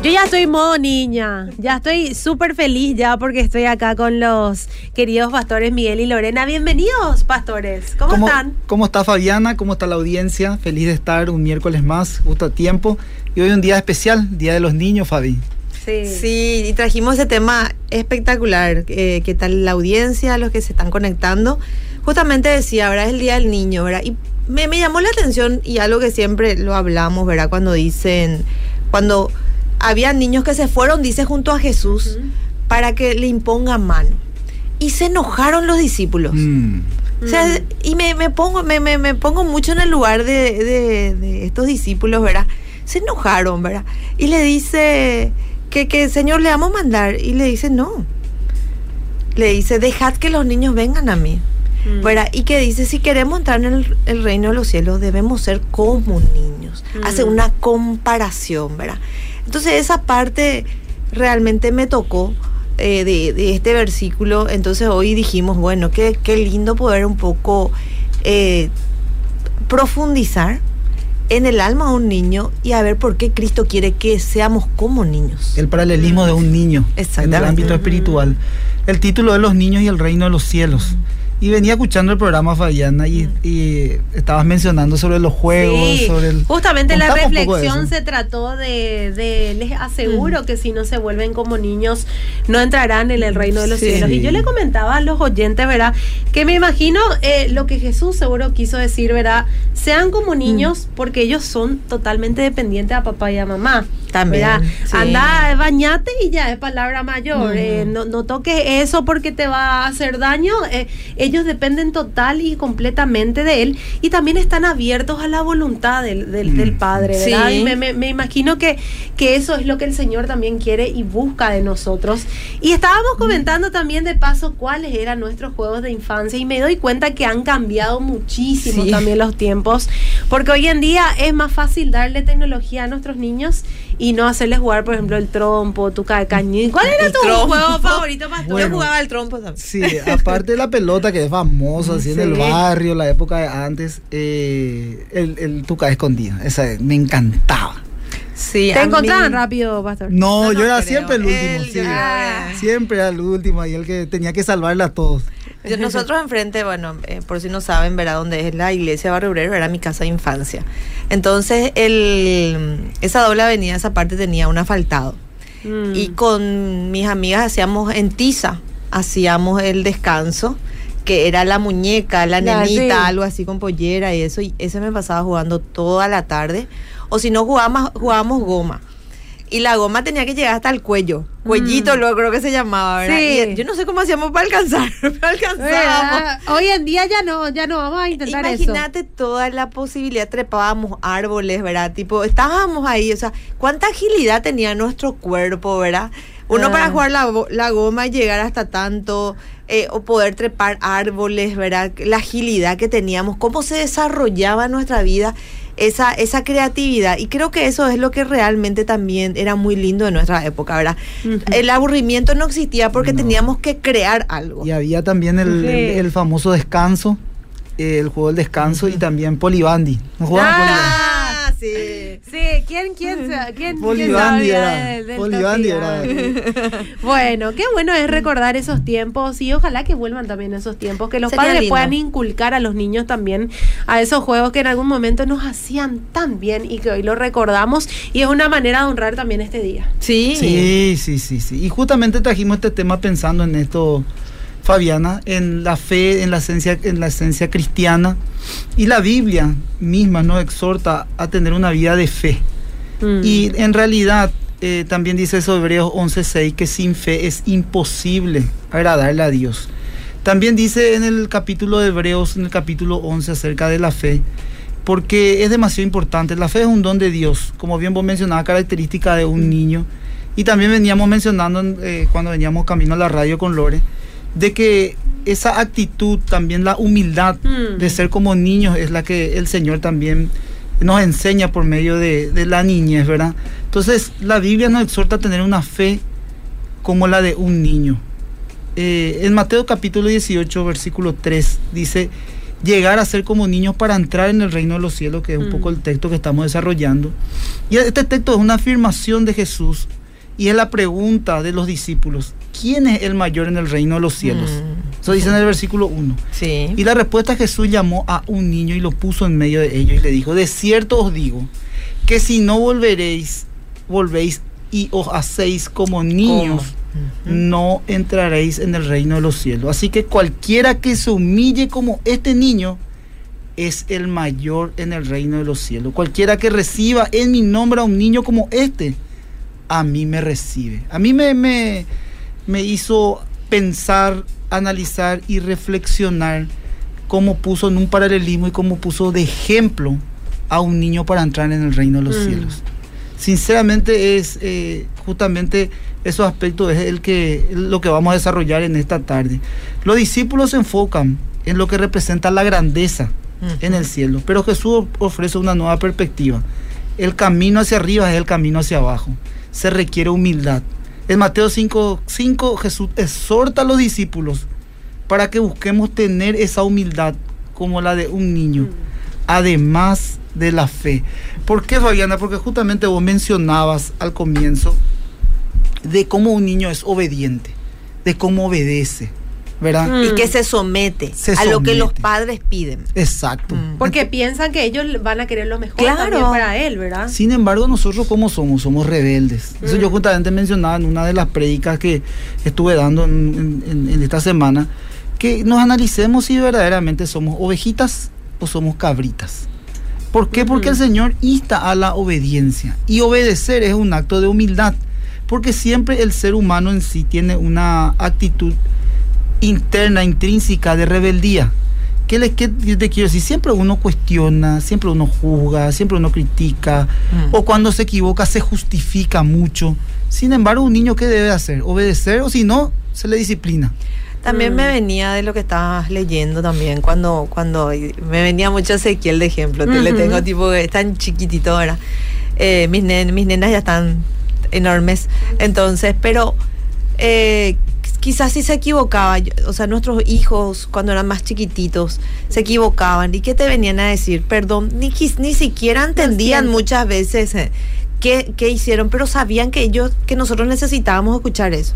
Yo ya estoy modo niña, ya estoy súper feliz ya porque estoy acá con los queridos pastores Miguel y Lorena. Bienvenidos, pastores. ¿Cómo, están? ¿Cómo está Fabiana? ¿Cómo está la audiencia? Feliz de estar un miércoles más, justo a tiempo. Y hoy un día especial, Día de los Niños, Fabi. Sí. sí, y trajimos ese tema espectacular. Eh, ¿Qué tal la audiencia, los que se están conectando? Justamente decía, ¿verdad? Es el Día del Niño, ¿verdad? Y me, me llamó la atención y algo que siempre lo hablamos, ¿verdad? Cuando dicen, cuando había niños que se fueron, dice, junto a Jesús para que le impongan mano. Y se enojaron los discípulos. Mm. O sea, y me, pongo, me, me, pongo mucho en el lugar de, estos discípulos, ¿verdad? Se enojaron, ¿verdad? Y le dice que, que Señor le vamos a mandar. Y le dice, no. Le dice, dejad que los niños vengan a mí. Mm. ¿verdad? Y que dice, si queremos entrar en el, reino de los cielos, debemos ser como niños. Hace mm. una comparación, ¿verdad? Entonces esa parte realmente me tocó eh, de, este versículo. Entonces hoy dijimos, bueno, qué, qué lindo poder un poco eh, profundizar en el alma de un niño y a ver por qué Cristo quiere que seamos como niños. El paralelismo de un niño en el ámbito espiritual. El título de los niños y el reino de los cielos. Y venía escuchando el programa Fabiana y, estabas mencionando sobre los juegos, sobre el... Justamente la reflexión se trató de, les aseguro mm. que si no se vuelven como niños, no entrarán en el reino de los cielos. Y yo le comentaba a los oyentes, ¿verdad? Que me imagino eh, lo que Jesús seguro quiso decir, ¿verdad? Sean como mm. niños porque ellos son totalmente dependientes a papá y a mamá. También. Anda, bañate y ya es palabra mayor. Eh, no, no toques eso porque te va a hacer daño. Eh, ellos dependen total y completamente de él y también están abiertos a la voluntad del, del, mm. Padre, ¿verdad? Y me, imagino que, que eso es lo que el Señor también quiere y busca de nosotros. Y estábamos mm. comentando también de paso cuáles eran nuestros juegos de infancia y me doy cuenta que han cambiado muchísimo también los tiempos, porque hoy en día es más fácil darle tecnología a nuestros niños y no hacerles jugar, por ejemplo, el trompo, tu cañín. ¿Cuál era tu juego favorito, Pastor? Yo jugaba el trompo también. Sí, aparte de la pelota que es famosa, así en el barrio, la época de antes, eh, el, el tuca escondida. Esa me encantaba. Sí, ¿Te encontraban rápido, Pastor? No, yo era siempre el último, Siempre era el último y el que tenía que salvarla a todos. Nosotros enfrente, bueno, eh, por si no saben, verá dónde es la iglesia Barrio Obrero, era mi casa de infancia. Entonces, el, esa doble avenida, esa parte tenía un asfaltado. Mm. Y con mis amigas hacíamos en tiza, hacíamos el descanso que era la muñeca, la nenita, algo así con pollera y eso, y ese me pasaba jugando toda la tarde. O si no jugábamos, jugábamos goma y la goma tenía que llegar hasta el cuello. Cuellito, mm. luego creo que se llamaba, ¿verdad? Sí. yo no sé cómo hacíamos para alcanzar, para alcanzar. Hoy en día ya no, ya no vamos a intentar Imagínate toda la posibilidad, trepábamos árboles, ¿verdad? Tipo, estábamos ahí, o sea, cuánta agilidad tenía nuestro cuerpo, ¿verdad? Uno para ah. jugar la, la, goma y llegar hasta tanto, eh, o poder trepar árboles, ¿verdad? La agilidad que teníamos, cómo se desarrollaba nuestra vida esa, esa creatividad. Y creo que eso es lo que realmente también era muy lindo de nuestra época, ¿verdad? El aburrimiento no existía porque teníamos que crear algo. Y había también el, el, famoso descanso, el juego del descanso y también Polibandi. ¿No ah, sí. Sí, ¿quién, quién, quién, quién sabía Bueno, qué bueno es recordar esos tiempos y ojalá que vuelvan también esos tiempos, que los padres puedan inculcar a los niños también a esos juegos que en algún momento nos hacían tan bien y que hoy lo recordamos y es una manera de honrar también este día. Sí. Sí, sí, sí, sí. Y justamente trajimos este tema pensando en esto Fabiana, en la fe, en la esencia, en la esencia cristiana. Y la Biblia misma nos exhorta a tener una vida de fe. Mm. Y en realidad eh, también dice eso Hebreos 11:6 que sin fe es imposible agradarle a Dios. También dice en el capítulo de Hebreos, en el capítulo 11 acerca de la fe, porque es demasiado importante. La fe es un don de Dios, como bien vos mencionabas, característica de un niño. Y también veníamos mencionando eh, cuando veníamos camino a la radio con Lore, de que esa actitud, también la humildad de mm. ser como niños es la que el Señor también nos enseña por medio de, la niñez, ¿verdad? Entonces la Biblia nos exhorta a tener una fe como la de un niño. Eh, en Mateo capítulo 18, versículo 3, dice, llegar a ser como niños para entrar en el reino de los cielos, que es un mm. poco el texto que estamos desarrollando. Y este texto es una afirmación de Jesús y es la pregunta de los discípulos, ¿quién es el mayor en el reino de los cielos? Mm. Eso dice en el versículo 1. Sí. Y la respuesta Jesús llamó a un niño y lo puso en medio de ellos y le dijo, de cierto os digo, que si no volveréis, volvéis y os hacéis como niños, no entraréis en el reino de los cielos. Así que cualquiera que se humille como este niño, es el mayor en el reino de los cielos. Cualquiera que reciba en mi nombre a un niño como este, a mí me recibe. A mí me, me, me hizo pensar, analizar y reflexionar cómo puso en un paralelismo y cómo puso de ejemplo a un niño para entrar en el reino de los mm. cielos. Sinceramente es eh, justamente esos aspectos es el que lo que vamos a desarrollar en esta tarde. Los discípulos se enfocan en lo que representa la grandeza en el cielo, pero Jesús ofrece una nueva perspectiva. El camino hacia arriba es el camino hacia abajo se requiere humildad. En Mateo 5, 5 Jesús exhorta a los discípulos para que busquemos tener esa humildad como la de un niño, mm. además de la fe. ¿Por qué, Fabiana? Porque justamente vos mencionabas al comienzo de cómo un niño es obediente, de cómo obedece. ¿Verdad? Y que mm. se somete a lo que los padres piden. Exacto. Mm. Porque piensan que ellos van a querer lo mejor también para él, ¿verdad? Sin embargo, nosotros como somos, somos rebeldes. Eso yo mm. justamente mencionaba en una de las predicas que estuve dando en, esta semana, que nos analicemos si verdaderamente somos ovejitas o somos cabritas. ¿Por qué? Porque el Señor insta a la obediencia. Y obedecer es un acto de humildad. Porque siempre el ser humano en sí tiene una actitud interna, intrínseca de rebeldía. ¿Qué les qué te quiero decir? Siempre uno cuestiona, siempre uno juzga, siempre uno critica, mm. o cuando se equivoca se justifica mucho. Sin embargo, un niño, ¿qué debe hacer? Obedecer o si no, se le disciplina. También me mm. venía de lo que estabas leyendo también, cuando, cuando me venía mucho Ezequiel de ejemplo, le tengo tipo, es tan chiquitito ahora. Eh, mis, mis nenas ya están enormes, entonces, pero eh, quizás si se equivocaba, o sea, nuestros hijos cuando eran más chiquititos se equivocaban y que te venían a decir, perdón, ni, ni siquiera entendían muchas veces eh, qué, qué, hicieron, pero sabían que ellos, que nosotros necesitábamos escuchar eso.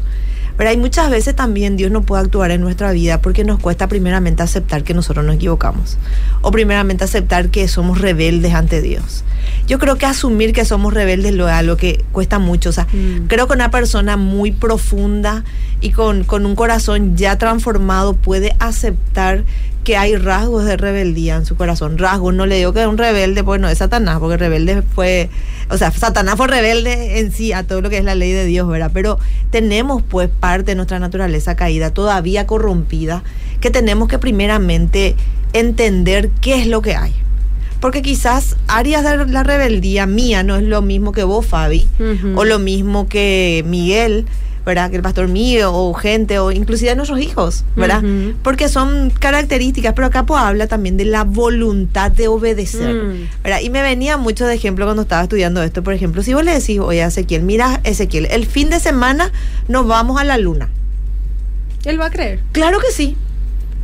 Pero hay muchas veces también Dios no puede actuar en nuestra vida porque nos cuesta primeramente aceptar que nosotros nos equivocamos. O primeramente aceptar que somos rebeldes ante Dios. Yo creo que asumir que somos rebeldes lo es algo que cuesta mucho. O sea, mm. creo que una persona muy profunda y con, con un corazón ya transformado puede aceptar que hay rasgos de rebeldía en su corazón. Rasgos, no le digo que es un rebelde, pues no es Satanás, porque rebelde fue, o sea, Satanás fue rebelde en sí a todo lo que es la ley de Dios, ¿verdad? Pero tenemos pues parte de nuestra naturaleza caída, todavía corrompida, que tenemos que primeramente entender qué es lo que hay. Porque quizás áreas de la rebeldía mía no es lo mismo que vos, Fabi, o lo mismo que Miguel, ¿verdad? Que el pastor mío o gente o inclusive nuestros hijos, ¿verdad? Porque son características, pero acá pues habla también de la voluntad de obedecer, mm. ¿verdad? Y me venía mucho de ejemplo cuando estaba estudiando esto, por ejemplo, si vos le decís, oye, Ezequiel, mira, Ezequiel, el fin de semana nos vamos a la luna. Él va a creer. Claro que sí.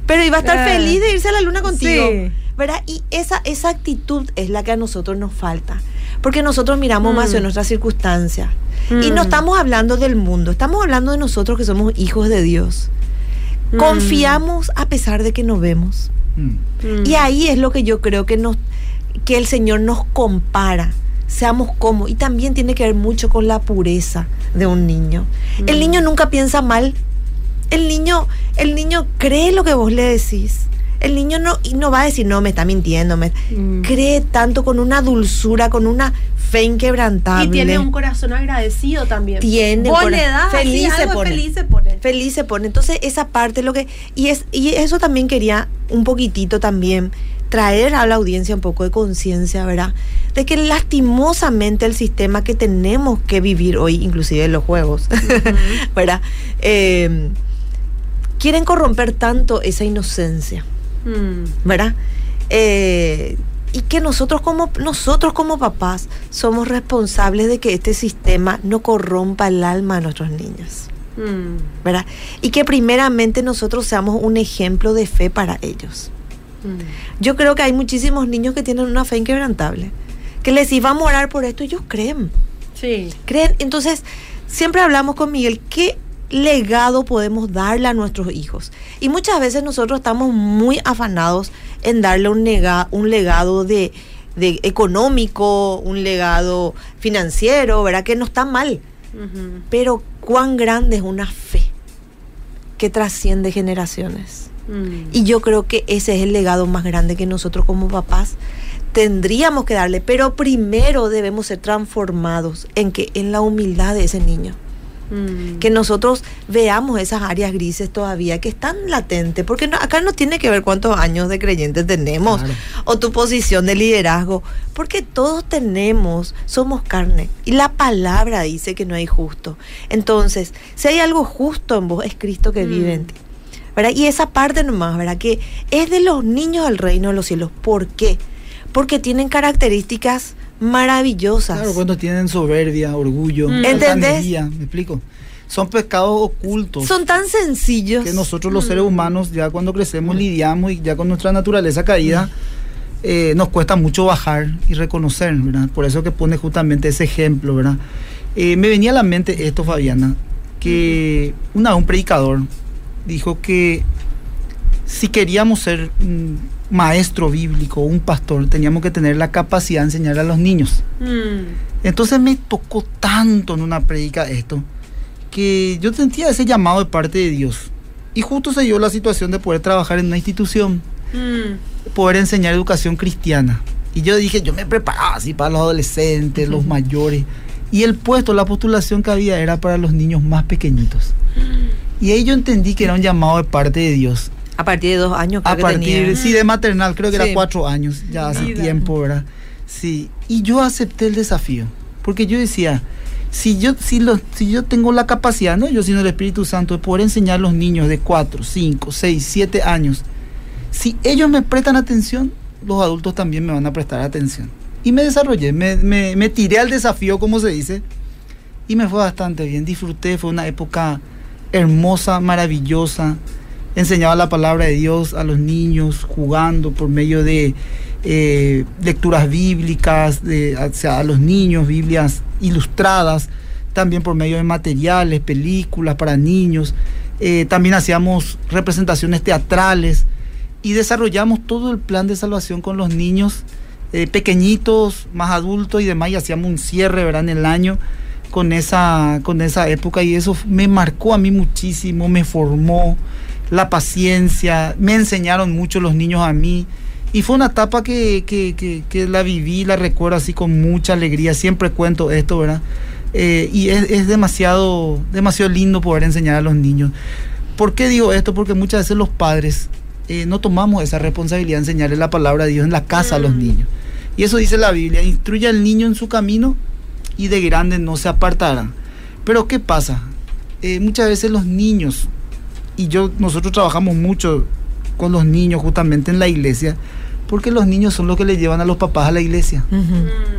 Pero iba a estar feliz de irse a la luna contigo. ¿Verdad? Y esa, esa actitud es la que a nosotros nos falta. Porque nosotros miramos más en mm. nuestras circunstancias. Y no mm. estamos hablando del mundo, estamos hablando de nosotros que somos hijos de Dios. Mm. Confiamos a pesar de que no vemos. Y ahí es lo que yo creo que, nos, que el Señor nos compara. Seamos como. Y también tiene que ver mucho con la pureza de un niño. El niño nunca piensa mal. El niño, el niño cree lo que vos le decís. El niño no, no va a decir, no, me está mintiendo. Me, Cree tanto con una dulzura, con una fe inquebrantable. Y tiene un corazón agradecido también. Tiene. Vos le das feliz, se pone. feliz se pone. Feliz se pone. Entonces, esa parte lo que. Y, es, y eso también quería un poquitito también traer a la audiencia un poco de conciencia, ¿verdad? De que lastimosamente el sistema que tenemos que vivir hoy, inclusive en los juegos, ¿verdad? Eh, quieren corromper tanto esa inocencia, mm. ¿verdad? Eh, y que nosotros como, nosotros como papás somos responsables de que este sistema no corrompa el alma de nuestros niños. Mm. ¿Verdad? Y que primeramente nosotros seamos un ejemplo de fe para ellos. Mm. Yo creo que hay muchísimos niños que tienen una fe inquebrantable, que les iba a morar por esto y ellos creen. Sí. Creen. Entonces, siempre hablamos con Miguel, ¿qué legado podemos darle a nuestros hijos? Y muchas veces nosotros estamos muy afanados en darle un, un legado de, económico, un legado financiero, ¿verdad? Que no está mal. Pero cuán grande es una fe que trasciende generaciones. Mm. Y yo creo que ese es el legado más grande que nosotros como papás tendríamos que darle, pero primero debemos ser transformados en que en la humildad de ese niño. Mm. Que nosotros veamos esas áreas grises todavía que están latentes, porque acá no tiene que ver cuántos años de creyentes tenemos o tu posición de liderazgo, porque todos tenemos, somos carne y la palabra dice que no hay justo. Entonces, si hay algo justo en vos, es Cristo que vive en mm. ti. ¿verdad? Y esa parte nomás, ¿verdad? Que es de los niños del reino de los cielos. ¿Por qué? Porque tienen características maravillosas. Claro, cuando tienen soberbia, orgullo, mm. ¿entendés? me explico. Son pescados ocultos. Son tan sencillos. Que nosotros los seres mm. humanos ya cuando crecemos lidiamos y ya con nuestra naturaleza caída mm. eh, nos cuesta mucho bajar y reconocer, ¿verdad? Por eso que pone justamente ese ejemplo, ¿verdad? Eh, me venía a la mente esto, Fabiana, que una un predicador dijo que si queríamos ser maestro bíblico, un pastor, teníamos que tener la capacidad de enseñar a los niños. Mm. Entonces me tocó tanto en una predica esto, que yo sentía ese llamado de parte de Dios. Y justo se dio la situación de poder trabajar en una institución, mm. poder enseñar educación cristiana. Y yo dije, yo me preparaba así para los adolescentes, los mayores. Y el puesto, la postulación que había era para los niños más pequeñitos. Mm. Y ahí yo entendí que era un llamado de parte de Dios. A partir de dos años, creo A partir, sí, de maternal, creo que era cuatro años, ya hace tiempo, ¿verdad? Sí, y yo acepté el desafío, porque yo decía, si yo, si, lo, si yo tengo la capacidad, no yo, sino el Espíritu Santo, de poder enseñar a los niños de cuatro, cinco, seis, siete años, si ellos me prestan atención, los adultos también me van a prestar atención. Y me desarrollé, me, me, me tiré al desafío, como se dice, y me fue bastante bien, disfruté, fue una época hermosa, maravillosa enseñaba la palabra de Dios a los niños jugando por medio de eh, lecturas bíblicas, de, a los niños, Biblias ilustradas, también por medio de materiales, películas para niños. Eh, también hacíamos representaciones teatrales y desarrollamos todo el plan de salvación con los niños eh, pequeñitos, más adultos y demás, y hacíamos un cierre ¿verdad? el año con esa, con esa época y eso me marcó a mí muchísimo, me formó la paciencia, me enseñaron mucho los niños a mí. Y fue una etapa que, que, la viví, la recuerdo así con mucha alegría. Siempre cuento esto, ¿verdad? Eh, y es, demasiado, demasiado lindo poder enseñar a los niños. ¿Por qué digo esto? Porque muchas veces los padres eh, no tomamos esa responsabilidad de enseñarle la palabra de Dios en la casa a los mm. niños. Y eso dice la Biblia, instruye al niño en su camino y de grande no se apartará. Pero ¿qué pasa? Eh, muchas veces los niños y yo, nosotros trabajamos mucho con los niños justamente en la iglesia, porque los niños son los que le llevan a los papás a la iglesia.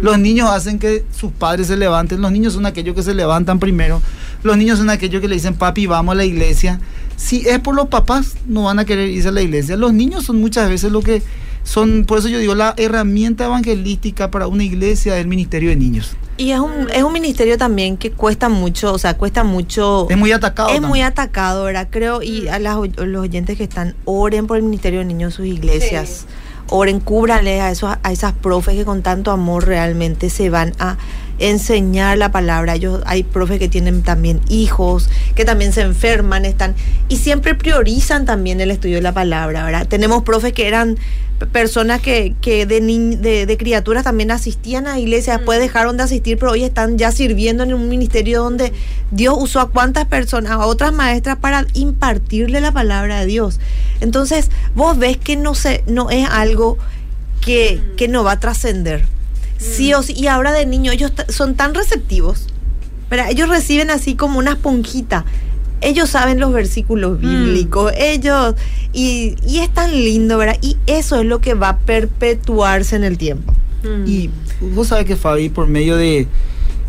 Los niños hacen que sus padres se levanten, los niños son aquellos que se levantan primero, los niños son aquellos que le dicen, papi, vamos a la iglesia. Si es por los papás, no van a querer irse a la iglesia. Los niños son muchas veces lo que son, por eso yo digo, la herramienta evangelística para una iglesia del ministerio de niños. Y es un, es un ministerio también que cuesta mucho, o sea, cuesta mucho. Es muy atacado. Es muy atacado, ¿verdad? Creo, y a los oyentes que están, oren por el ministerio de niños sus iglesias. Oren, cúbranle a, esos, a esas profes que con tanto amor realmente se van a enseñar la palabra. Ellos, hay profes que tienen también hijos, que también se enferman, están, y siempre priorizan también el estudio de la palabra, ¿verdad? Tenemos profes que eran personas que, que de, de, criaturas también asistían a iglesias, después mm. dejaron de asistir, pero hoy están ya sirviendo en un ministerio donde Dios usó a cuántas personas, a otras maestras para impartirle la palabra de Dios. Entonces, vos ves que no, se, no es algo que, mm. que no va a trascender. Sí o sí, y ahora de niños ellos son tan receptivos, pero ellos reciben así como una esponjita ellos saben los versículos mm. bíblicos, ellos, y, y, es tan lindo, ¿verdad? Y eso es lo que va a perpetuarse en el tiempo. Mm. Y vos sabes que Fabi, por medio de,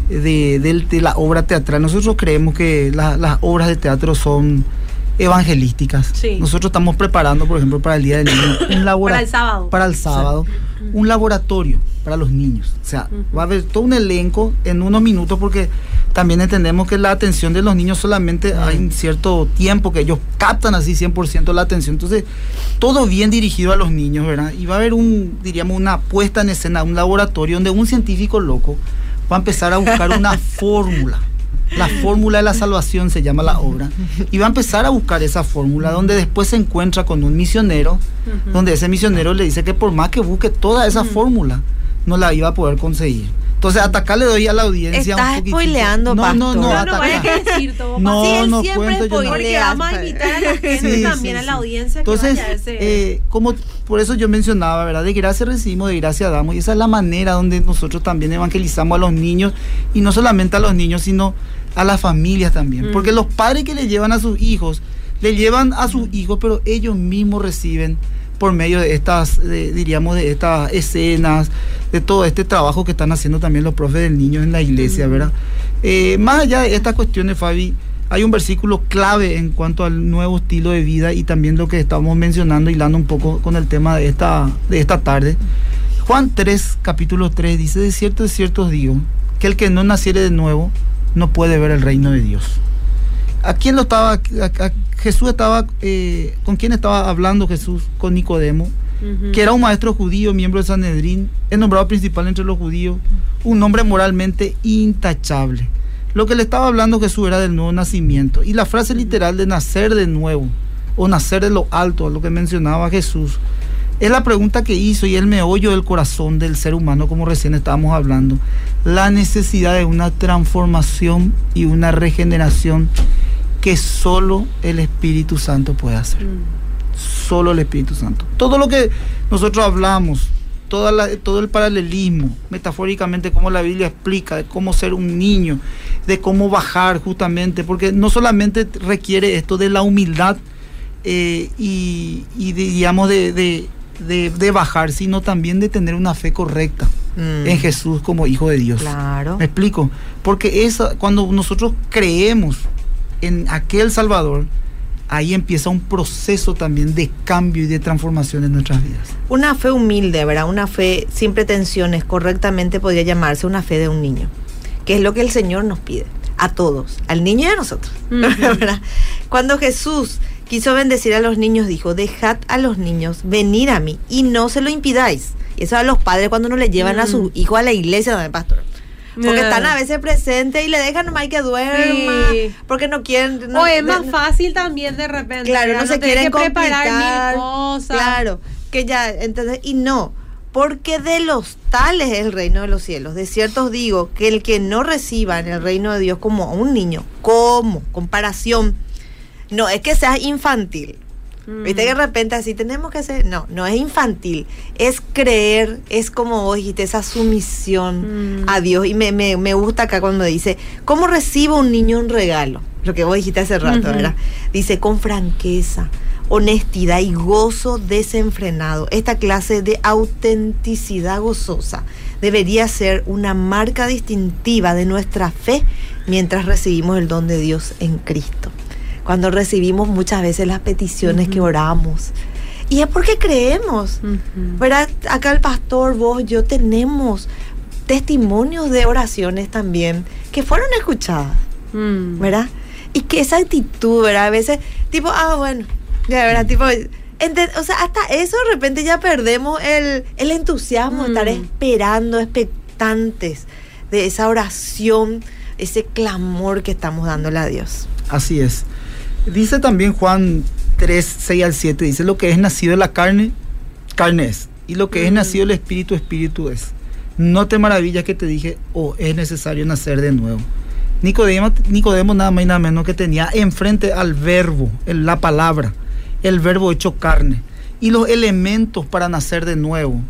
de, la obra teatral, nosotros creemos que las obras de teatro son evangelísticas. Nosotros estamos preparando, por ejemplo, para el Día del Niño, un laboratorio. para el sábado. Para el sábado, un laboratorio para los niños. O sea, va a haber todo un elenco en unos minutos porque también entendemos que la atención de los niños solamente hay un cierto tiempo que ellos captan así 100% la atención. Entonces, todo bien dirigido a los niños, ¿verdad? Y va a haber un, diríamos, una puesta en escena, un laboratorio donde un científico loco va a empezar a buscar una fórmula la fórmula de la salvación se llama la obra. Y va a empezar a buscar esa fórmula donde después se encuentra con un misionero, donde ese misionero le dice que por más que busque toda esa fórmula, no la iba a poder conseguir. Entonces, hasta acá le doy a la audiencia Estás un spoileando, no, no, no, no, no, hay que decir todo. No, sí, no siempre cuento Porque vamos a invitar a la gente también, a la audiencia Entonces, que vaya a ese... eh, como por eso yo mencionaba, ¿verdad? De gracia recibimos, de gracia damos. Y esa es la manera donde nosotros también evangelizamos a los niños. Y no solamente a los niños, sino a las familias también. Mm. Porque los padres que le llevan a sus hijos, le llevan a sus hijos, pero ellos mismos reciben por medio de estas, diríamos, de estas escenas, de todo este trabajo que están haciendo también los profes del niño en la iglesia, ¿verdad? Eh, más allá de estas cuestiones, Fabi, hay un versículo clave en cuanto al nuevo estilo de vida y también lo que estamos mencionando, hilando un poco con el tema de esta, de esta tarde. Juan 3, capítulo 3, dice, de cierto, de cierto os digo, que el que no naciere de nuevo no puede ver el reino de Dios. ¿A quién lo estaba? Jesús estaba, eh, ¿con quién estaba hablando Jesús? Con Nicodemo, que era un maestro judío, miembro de Sanedrín, el nombrado principal entre los judíos, un hombre moralmente intachable. Lo que le estaba hablando Jesús era del nuevo nacimiento. Y la frase literal de nacer de nuevo, o nacer de lo alto, lo que mencionaba Jesús, es la pregunta que hizo y el meollo del corazón del ser humano, como recién estábamos hablando. La necesidad de una transformación y una regeneración que solo el Espíritu Santo puede hacer. Mm. Solo el Espíritu Santo. Todo lo que nosotros hablamos, toda todo el paralelismo, metafóricamente, como la Biblia explica, de cómo ser un niño, de cómo bajar justamente, porque no solamente requiere esto de la humildad eh, y, digamos de, de, bajar, sino también de tener una fe correcta mm. en Jesús como Hijo de Dios. Claro. ¿Me explico? Porque esa, cuando nosotros creemos en aquel Salvador, ahí empieza un proceso también de cambio y de transformación en nuestras vidas. Una fe humilde, ¿verdad? Una fe sin pretensiones, correctamente podría llamarse una fe de un niño, que es lo que el Señor nos pide, a todos, al niño y a nosotros. Cuando Jesús quiso bendecir a los niños, dijo, dejad a los niños venir a mí y no se lo impidáis. Y eso a los padres cuando no le llevan a su hijo a la iglesia, donde pastor porque están a veces presentes y le dejan nomás que duerma. Porque no quieren. o es más fácil también de repente. Claro, no, se quieren preparar mil cosas. Claro, que ya, entonces, y no. Porque de los tales es el reino de los cielos. De cierto os digo que el que no reciba en el reino de Dios como un niño, como comparación, no es que seas infantil, Viste que de repente así tenemos que hacer. No, no es infantil. Es creer, es como vos dijiste, esa sumisión mm. a Dios. Y me, me, me, gusta acá cuando dice, ¿cómo recibe un niño un regalo? Lo que vos dijiste hace rato, ¿verdad? Dice, con franqueza, honestidad y gozo desenfrenado. Esta clase de autenticidad gozosa debería ser una marca distintiva de nuestra fe mientras recibimos el don de Dios en Cristo cuando recibimos muchas veces las peticiones que oramos. Y es porque creemos. ¿Verdad? Acá el pastor, vos, yo tenemos testimonios de oraciones también que fueron escuchadas. Mm. ¿Verdad? Y que esa actitud, ¿verdad? A veces, tipo, ah, bueno, ya, ¿verdad? Tipo, o sea, hasta eso de repente ya perdemos el, entusiasmo de estar mm. esperando, expectantes de esa oración, ese clamor que estamos dándole a Dios. Así es. Dice también Juan 3, 6 al 7, dice, lo que es nacido de la carne, carne es. Y lo que es nacido del espíritu, espíritu es. No te maravillas que te dije, o oh, es necesario nacer de nuevo. Nicodemo, Nicodemo nada más y nada menos que tenía enfrente al verbo, la palabra, el verbo hecho carne. Y los elementos para nacer de nuevo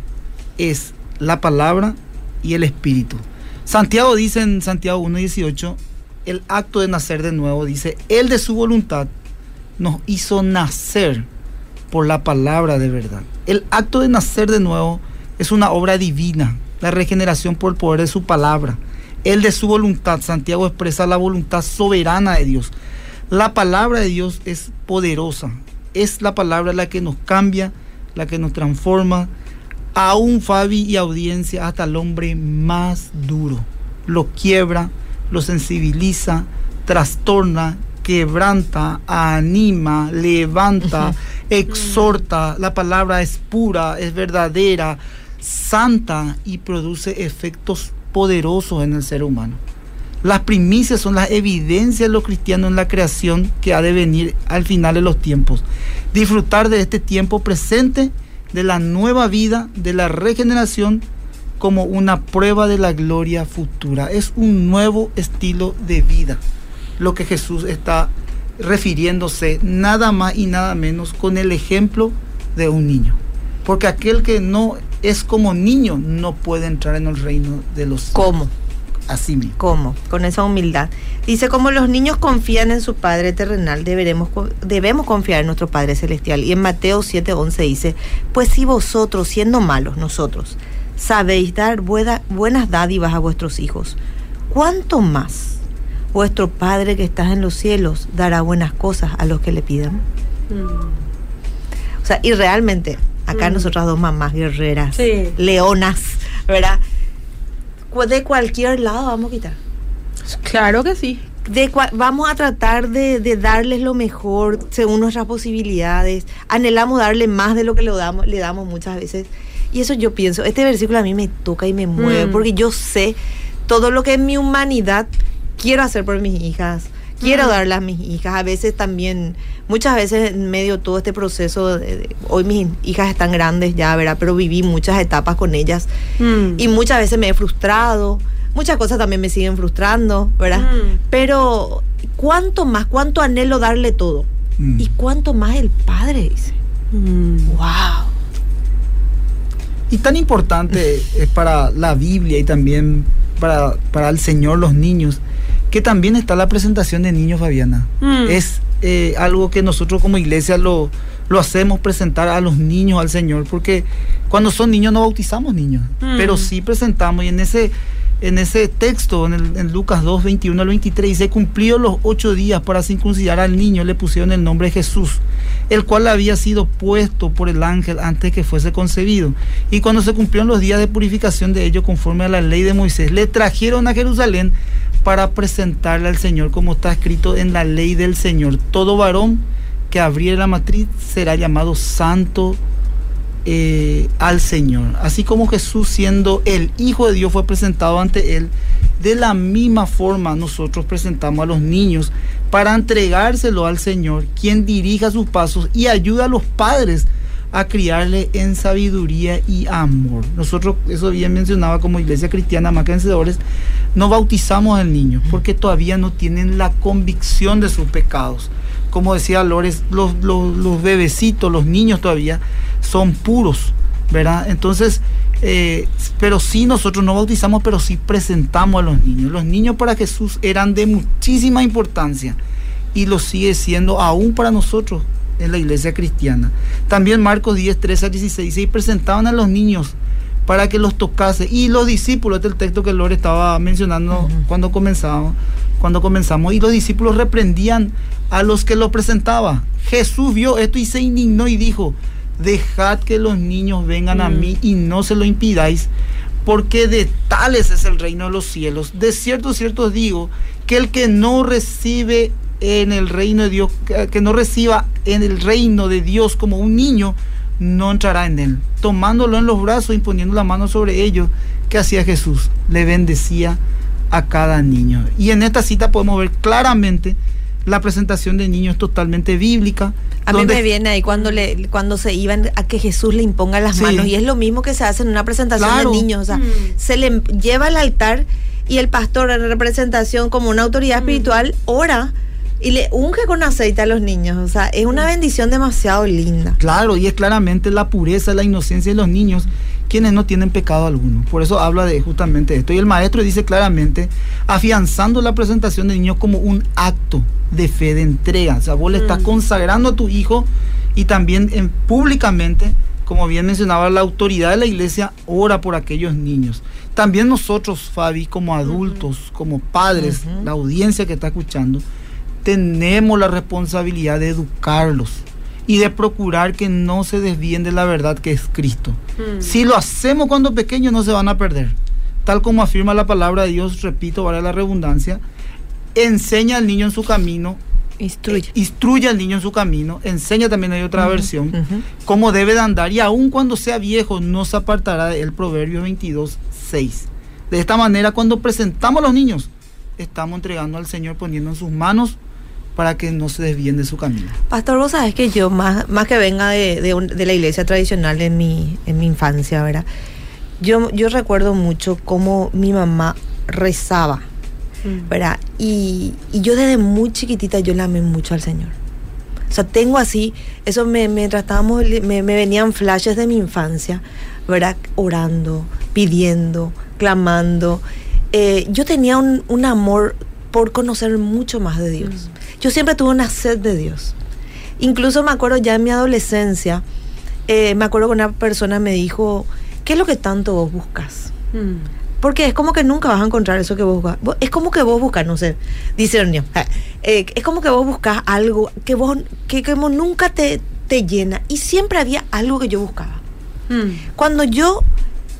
es la palabra y el espíritu. Santiago dice en Santiago 1.18, el acto de nacer de nuevo, dice, Él de su voluntad nos hizo nacer por la palabra de verdad. El acto de nacer de nuevo es una obra divina, la regeneración por el poder de su palabra. Él de su voluntad, Santiago expresa la voluntad soberana de Dios. La palabra de Dios es poderosa, es la palabra la que nos cambia, la que nos transforma, aún Fabi y audiencia, hasta el hombre más duro. Lo quiebra, lo sensibiliza, trastorna, quebranta, anima, levanta, exhorta. La palabra es pura, es verdadera, santa y produce efectos poderosos en el ser humano. Las primicias son las evidencias de los cristianos en la creación que ha de venir al final de los tiempos. Disfrutar de este tiempo presente, de la nueva vida, de la regeneración, como una prueba de la gloria futura. Es un nuevo estilo de vida lo que Jesús está refiriéndose nada más y nada menos con el ejemplo de un niño. Porque aquel que no es como niño no puede entrar en el reino de los ¿Cómo? Así mismo. ¿Cómo? Con esa humildad. Dice, como los niños confían en su Padre terrenal, deberemos, debemos confiar en nuestro Padre celestial. Y en Mateo 7:11 dice, pues si vosotros, siendo malos, nosotros, sabéis dar buenas dádivas a vuestros hijos, ¿cuánto más vuestro Padre que estás en los cielos dará buenas cosas a los que le pidan? Mm. O sea, y realmente, acá mm. nosotras dos mamás guerreras, leonas, ¿verdad? De cualquier lado vamos a quitar. Claro que sí. De vamos a tratar de, darles lo mejor según nuestras posibilidades. Anhelamos darle más de lo que le damos, le damos muchas veces. Y eso yo pienso, este versículo a mí me toca y me mueve, mm. porque yo sé todo lo que en mi humanidad quiero hacer por mis hijas, quiero darle a mis hijas. A veces también, muchas veces en medio de todo este proceso, hoy mis hijas están grandes ya, ¿verdad? Pero viví muchas etapas con ellas mm. y muchas veces me he frustrado. Muchas cosas también me siguen frustrando, ¿verdad? Mm. Pero cuánto más, cuánto anhelo darle todo. Mm. Y cuánto más el padre dice. ¡Wow! Y tan importante es para la Biblia y también para, para el Señor los niños que también está la presentación de niños, Fabiana. Mm. Es eh, algo que nosotros como iglesia lo, lo hacemos presentar a los niños al Señor, porque cuando son niños no bautizamos niños, mm. pero sí presentamos y en ese en ese texto, en, Lucas 2, 21 al 23, dice, cumplió los ocho días para circuncidar al niño, le pusieron el nombre Jesús, el cual había sido puesto por el ángel antes que fuese concebido. Y cuando se cumplieron los días de purificación de ellos, conforme a la ley de Moisés, le trajeron a Jerusalén para presentarle al Señor, como está escrito en la ley del Señor. Todo varón que abriera la matriz será llamado santo eh, al Señor. Así como Jesús siendo el Hijo de Dios fue presentado ante Él, de la misma forma nosotros presentamos a los niños para entregárselo al Señor, quien dirija sus pasos y ayuda a los padres a criarle en sabiduría y amor. Nosotros, eso bien mencionaba como iglesia cristiana, más que vencedores, no bautizamos al niño porque todavía no tienen la convicción de sus pecados. Como decía Lores, los, bebecitos, los niños todavía son puros, ¿verdad? Entonces, eh, pero sí nosotros no bautizamos, pero sí presentamos a los niños. Los niños para Jesús eran de muchísima importancia y lo sigue siendo aún para nosotros en la iglesia cristiana. También Marcos 10, 13 a 16 dice, y presentaban a los niños para que los tocase. Y los discípulos, este es el texto que Lore estaba mencionando cuando comenzamos, cuando comenzamos, y los discípulos reprendían a los que lo presentaba. Jesús vio esto y se indignó y dijo, dejad que los niños vengan a mí y no se lo impidáis, porque de tales es el reino de los cielos. De cierto, cierto digo, que el que no recibe en el reino de Dios, que no reciba en el reino de Dios como un niño, no entrará en él. Tomándolo en los brazos, imponiendo la mano sobre ellos, ¿qué hacía Jesús? Le bendecía a cada niño. Y en esta cita podemos ver claramente la presentación de niños totalmente bíblica. A mí me viene ahí cuando le cuando se iban a que Jesús le imponga las manos y es lo mismo que se hace en una presentación de niños, o sea, mm. se le lleva al altar y el pastor en representación como una autoridad mm. espiritual ora y le unge con aceite a los niños. O sea, es una bendición demasiado linda. Claro, y es claramente la pureza, la inocencia de los niños quienes no tienen pecado alguno. Por eso habla de justamente esto. Y el maestro dice claramente, afianzando la presentación del niño como un acto de fe, de entrega. O sea, vos le estás mm. consagrando a tu hijo y también en, públicamente, como bien mencionaba la autoridad de la iglesia, ora por aquellos niños. También nosotros, Fabi, como adultos, como padres, la audiencia que está escuchando, tenemos la responsabilidad de educarlos y de procurar que no se desvíen de la verdad que es Cristo. Hmm. Si lo hacemos cuando pequeños no se van a perder. Tal como afirma la palabra de Dios, repito, vale la redundancia, enseña al niño en su camino. Instruye. Eh, instruye al niño en su camino, enseña también hay otra versión, cómo debe de andar y aun cuando sea viejo no se apartará de él, Proverbio 22, 6. De esta manera, cuando presentamos a los niños, estamos entregando al Señor poniendo en sus manos para que no se desvíen de su camino. Pastor, vos sabés que yo, más, más que venga de, de, la iglesia tradicional en mi, en mi infancia, ¿verdad? Yo, yo recuerdo mucho cómo mi mamá rezaba, mm. ¿verdad? Y, y, yo desde muy chiquitita yo la amé mucho al Señor. O sea, tengo así, eso me, me tratábamos, me, me venían flashes de mi infancia, ¿verdad? Orando, pidiendo, clamando. Eh, yo tenía un, un amor por conocer mucho más de Dios. Mm. Yo siempre tuve una sed de Dios. Incluso me acuerdo ya en mi adolescencia, eh, me acuerdo que una persona me dijo, ¿qué es lo que tanto vos buscas? Mm. Porque es como que nunca vas a encontrar eso que vos buscas. Es como que vos buscas, no sé, dice niño, eh, es como que vos buscas algo que vos, que, que nunca te, te llena. Y siempre había algo que yo buscaba. Mm. Cuando yo,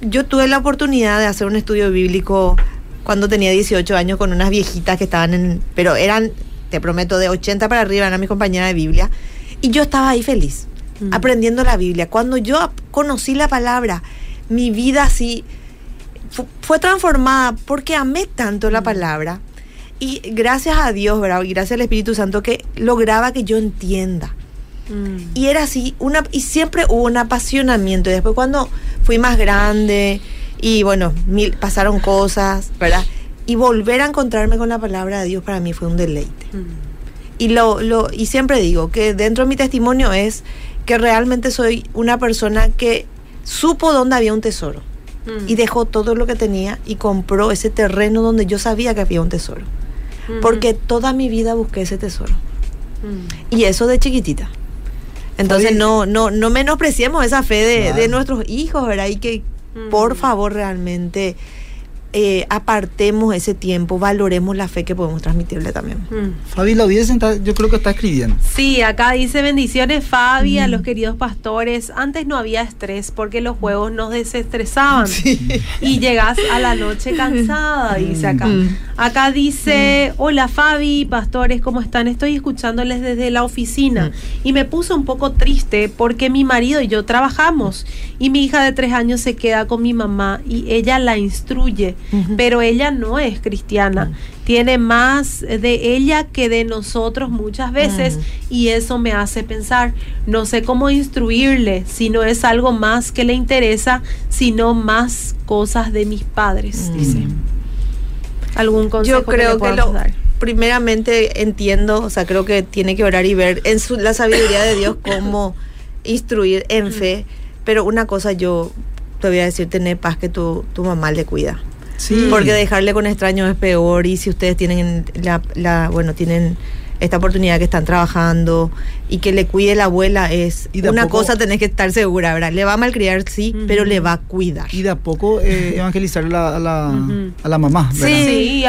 yo tuve la oportunidad de hacer un estudio bíblico cuando tenía 18 años con unas viejitas que estaban en, pero eran, te prometo, de 80 para arriba, eran mis compañeras de Biblia, y yo estaba ahí feliz, mm. aprendiendo la Biblia. Cuando yo conocí la palabra, mi vida así fue transformada porque amé tanto la mm. palabra. Y gracias a Dios, ¿verdad? Y gracias al Espíritu Santo que lograba que yo entienda. Mm. Y era así, una, y siempre hubo un apasionamiento. Y después cuando fui más grande, y bueno, mil, pasaron cosas, ¿verdad? Y volver a encontrarme con la palabra de Dios para mí fue un deleite. Mm. Y, lo, lo, y siempre digo que dentro de mi testimonio es que realmente soy una persona que supo dónde había un tesoro. Mm. Y dejó todo lo que tenía y compró ese terreno donde yo sabía que había un tesoro. Mm. Porque toda mi vida busqué ese tesoro. Y eso de chiquitita. Entonces no, no, no menospreciemos esa fe de, de nuestros hijos, ¿verdad? Y que, por favor, realmente eh, apartemos ese tiempo, valoremos la fe que podemos transmitirle también. Mm. Fabi, la audiencia yo creo que está escribiendo. Sí, acá dice bendiciones Fabi, a mm. los queridos pastores. Antes no había estrés porque los juegos nos desestresaban. Y llegas a la noche cansada, dice acá. Mm. Acá dice, hola Fabi, pastores, ¿cómo están? Estoy escuchándoles desde la oficina y me puse un poco triste porque mi marido y yo trabajamos y mi hija de tres años se queda con mi mamá y ella la instruye pero ella no es cristiana. Tiene más de ella que de nosotros muchas veces y eso me hace pensar, no sé cómo instruirle si no es algo más que le interesa, sino más cosas de mis padres, dice. ¿Algún consejo Yo creo que, lo, primeramente entiendo, o sea, creo que tiene que orar y ver en su, la sabiduría de Dios cómo instruir en fe, pero una cosa yo te voy a decir, tener paz que tu, tu mamá le cuida. Porque dejarle con extraños es peor y si ustedes tienen la, la bueno, tienen esta oportunidad que están trabajando y que le cuide la abuela es una cosa tenés que estar segura, ¿verdad? Le va a malcriar, sí, pero le va a cuidar. Y de a poco eh, evangelizar a la, a la, a la mamá, ¿verdad? Sí,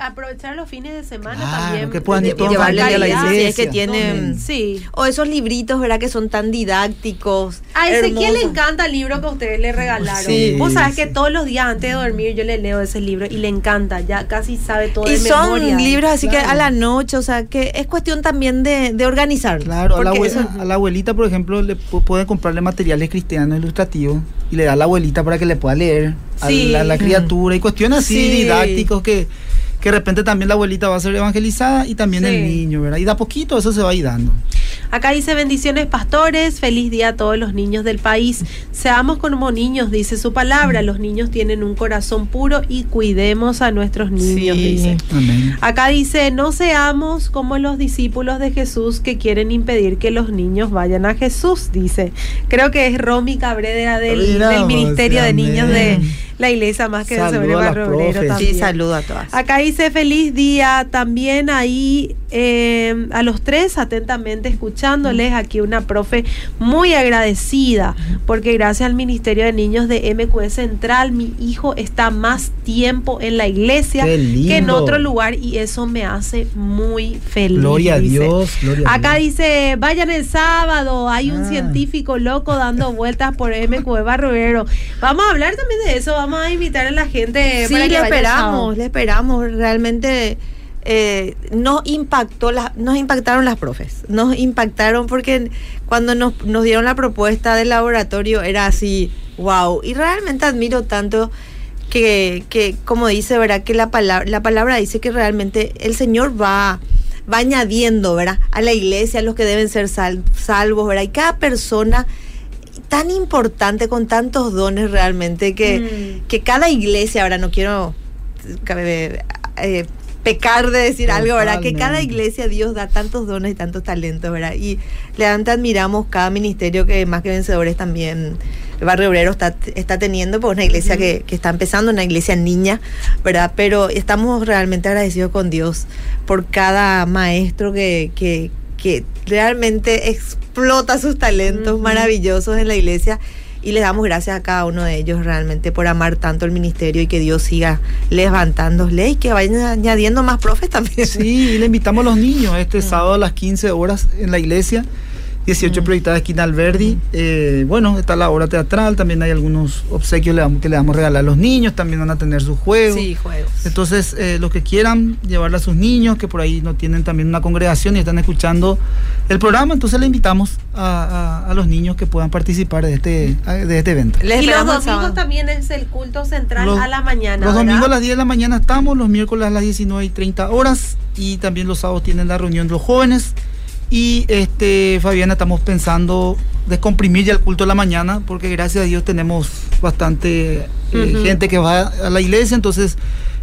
aprovechar los fines de semana también. Que puedan ir llevarle a la iglesia. es que tienen. Sí. O esos libritos, ¿verdad? Que son tan didácticos. A Ezequiel le encanta el libro que ustedes le regalaron. Sí, Vos sabés que todos los días antes de dormir yo le leo ese libro y le encanta. Ya casi sabe todo y de son libros así que a la noche, o sea, que es cuestión también de, de organizar. Claro, a la, abuela, a la, abuelita, por ejemplo, le puede comprarle materiales cristianos ilustrativos y le da a la abuelita para que le pueda leer a la, criatura y cuestiones así didácticos que que de repente también la abuelita va a ser evangelizada y también el niño, ¿verdad? Y da poquito eso se va a ir dando. Acá dice bendiciones pastores, feliz día a todos los niños del país. Seamos como niños, dice su palabra. Los niños tienen un corazón puro y cuidemos a nuestros niños, dice. Acá dice, no seamos como los discípulos de Jesús que quieren impedir que los niños vayan a Jesús, dice. Creo que es Romy Cabrera del, del Ministerio de Niños de la iglesia más que sobre Barrio también. Sí, saludo a todas. Acá dice feliz día también ahí eh, a los tres atentamente escuchándoles. Aquí una profe muy agradecida porque gracias al Ministerio de Niños de MQE Central mi hijo está más tiempo en la iglesia que en otro lugar y eso me hace muy feliz. Gloria a Dios. Acá dice vayan el sábado, hay un ah. científico loco dando vueltas por MQE Barrio Vamos a hablar también de eso vamos a invitar a la gente sí, le esperamos, le esperamos. Realmente eh, nos impactó, nos impactaron las profes, nos impactaron porque cuando nos, dieron la propuesta del laboratorio era así, wow. Y realmente admiro tanto que, que como dice, ¿verdad? Que la palabra, la palabra dice que realmente el Señor va va añadiendo, ¿verdad? A la iglesia, a los que deben ser salvos, ¿verdad? Y cada persona tan importante, con tantos dones realmente, que, mm. que cada iglesia, ahora no quiero eh, pecar de decir algo, ¿verdad? Que cada iglesia Dios da tantos dones y tantos talentos, ¿verdad? Y le admiramos cada ministerio que más que vencedores también el barrio obrero está, está teniendo, pues una iglesia que, que, está empezando, una iglesia niña, ¿verdad? Pero estamos realmente agradecidos con Dios por cada maestro que, que, que realmente explota sus talentos maravillosos en la iglesia y les damos gracias a cada uno de ellos realmente por amar tanto el ministerio y que Dios siga levantándole y que vayan añadiendo más profes también. Sí, y le invitamos a los niños este sábado a las 15 horas en la iglesia 18 proyectadas esquina Alberdi. Eh, bueno, está la obra teatral, también hay algunos obsequios que le vamos a regalar a los niños, también van a tener sus juegos. Sí, juegos. Entonces, eh, los que quieran llevarle a sus niños, que por ahí no tienen también una congregación y están escuchando el programa, entonces le invitamos a, los niños que puedan participar de este, de este evento. y los domingos también es el culto central a la mañana. Los domingos a las 10 de la mañana estamos, los miércoles a las 19 y 30 horas y también los sábados tienen la reunión de los jóvenes. Y este, Fabiana, estamos pensando descomprimir ya el culto de la mañana, porque gracias a Dios tenemos bastante eh, gente que va a la iglesia, entonces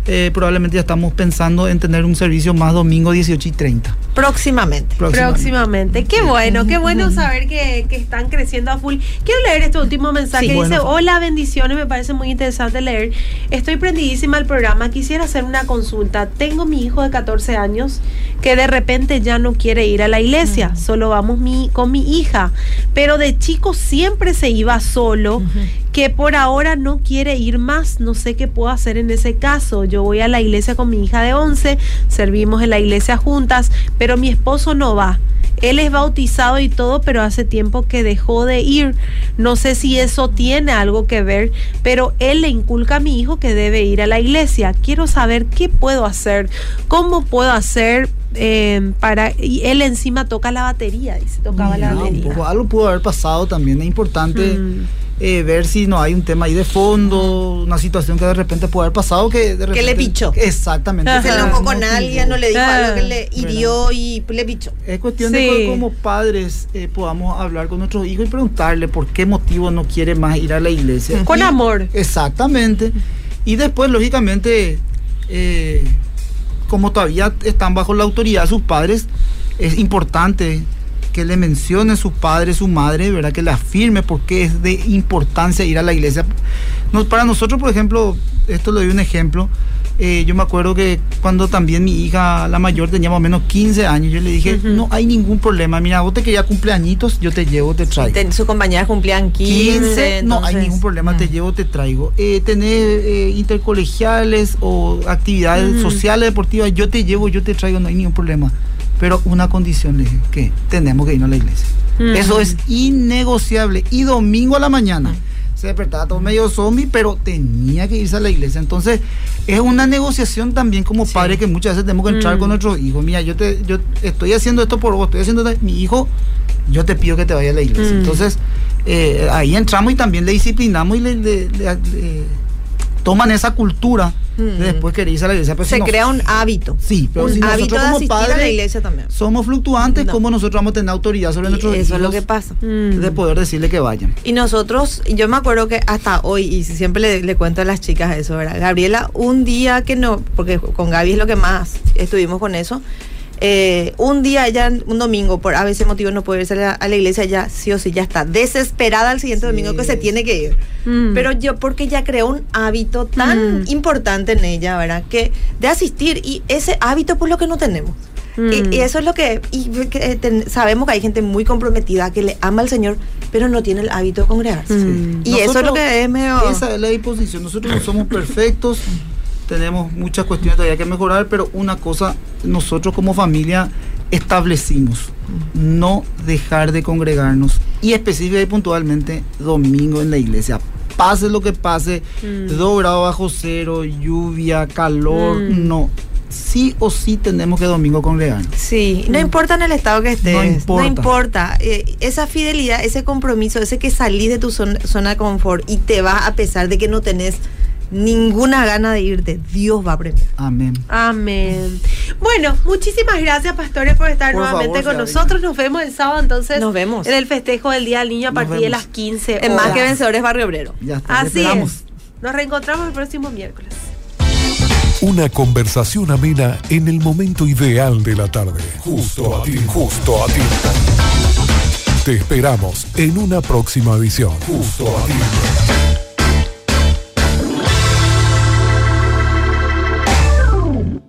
eh, probablemente ya estamos pensando en tener un servicio más domingo 18 y 30. Próximamente. Próximamente. Qué bueno, qué bueno saber que, están creciendo a full. Quiero leer este último mensaje. Dice, hola, bendiciones, me parece muy interesante leer. Estoy prendidísima al programa. Quisiera hacer una consulta. Tengo mi hijo de 14 años que de repente ya no quiere ir a la iglesia. Solo vamos mi, con mi hija. Pero de chico siempre se iba solo que por ahora no quiere ir más, no sé qué puedo hacer en ese caso. Yo voy a la iglesia con mi hija de 11, servimos en la iglesia juntas, pero mi esposo no va. Él es bautizado y todo, pero hace tiempo que dejó de ir. No sé si eso tiene algo que ver, pero él le inculca a mi hijo que debe ir a la iglesia. Quiero saber qué puedo hacer, cómo puedo hacer eh, para y él encima toca la batería, dice, tocaba la batería. algo pudo haber pasado también, es importante. Mm. Eh, ver si no hay un tema ahí de fondo, una situación que de repente puede haber pasado que de repente, Que le pichó. Exactamente. Se enojó con alguien, no le dijo algo que le hirió y le pichó. Es cuestión de que como padres eh, podamos hablar con nuestros hijos y preguntarle por qué motivo no quiere más ir a la iglesia. Con amor. Exactamente. Y después, lógicamente, eh, como todavía están bajo la autoridad de sus padres, es importante que le mencione su padre, su madre, ¿verdad? Que le afirme por qué es de importancia ir a la iglesia. para nosotros, por ejemplo, esto le doy un ejemplo. Eh, yo me acuerdo que cuando también mi hija, la mayor, tenía más o menos 15 años, yo le dije, no hay ningún problema, mira, vos te querías cumpleañitos, yo te llevo, te traigo. Sus compañeras cumplían 15. no hay ningún problema, te llevo, te traigo. Eh, tener eh, intercolegiales o actividades sociales, deportivas, yo te llevo, yo te traigo, no hay ningún problema pero una condición, le dije, que tenemos que ir a la iglesia. Eso es innegociable. Y domingo a la mañana se despertaba todo medio zombie, pero tenía que irse a la iglesia. Entonces, es una negociación también como padre que muchas veces tenemos que entrar con nuestros hijos. Mira, yo te, yo estoy haciendo esto por vos, estoy haciendo esto, mi hijo, yo te pido que te vayas a la iglesia. Entonces, eh, ahí entramos y también le disciplinamos y le, toman esa cultura Mm. Después quería irse a la iglesia. Se crea un hábito. Sí, pero un si hábito nosotros como padres a la iglesia también. somos fluctuantes, ¿cómo nosotros vamos a tener autoridad sobre nuestros hijos? Eso es lo que pasa. De poder decirle que vayan. Y nosotros, yo me acuerdo que hasta hoy, y siempre le, le cuento a las chicas eso, ¿verdad? Gabriela, un día que no, porque con Gaby es lo que más estuvimos con eso eh, un día ya, un domingo, por a veces motivo no puede irse a la, iglesia, ya sí o sí, ya está desesperada el siguiente domingo que se tiene que ir. Mm. Pero yo, porque ya creó un hábito tan mm. importante en ella, ¿verdad? Que de asistir y ese hábito por lo que no tenemos. Y, mm. eso es lo que, y eh, sabemos que hay gente muy comprometida que le ama al Señor, pero no tiene el hábito de congregarse. Y eso es lo que es medio... Esa es la disposición. Nosotros no somos perfectos tenemos muchas cuestiones todavía que mejorar, pero una cosa nosotros como familia establecimos, no dejar de congregarnos y específicamente y puntualmente domingo en la iglesia. Pase lo que pase, mm. dos grados bajo cero, lluvia, calor, mm. no. Sí o sí tenemos que domingo congregarnos. Sí, no mm. importa en el estado que estés, no importa. No importa. Eh, esa fidelidad, ese compromiso, ese que salís de tu zona, zona de confort y te vas a pesar de que no tenés ninguna gana de irte. Dios va a premiar. Amén. Amén. Bueno, muchísimas gracias, pastores, por estar nuevamente con nosotros. Nos vemos el sábado, entonces. Nos vemos. En el festejo del Día del Niño a partir de las 15 En más que vencedores Barrio Obrero. Ya está. Así es. Nos reencontramos el próximo miércoles. Una conversación amena en el momento ideal de la tarde. Justo a ti, justo a ti. Te esperamos en una próxima edición. Justo a ti.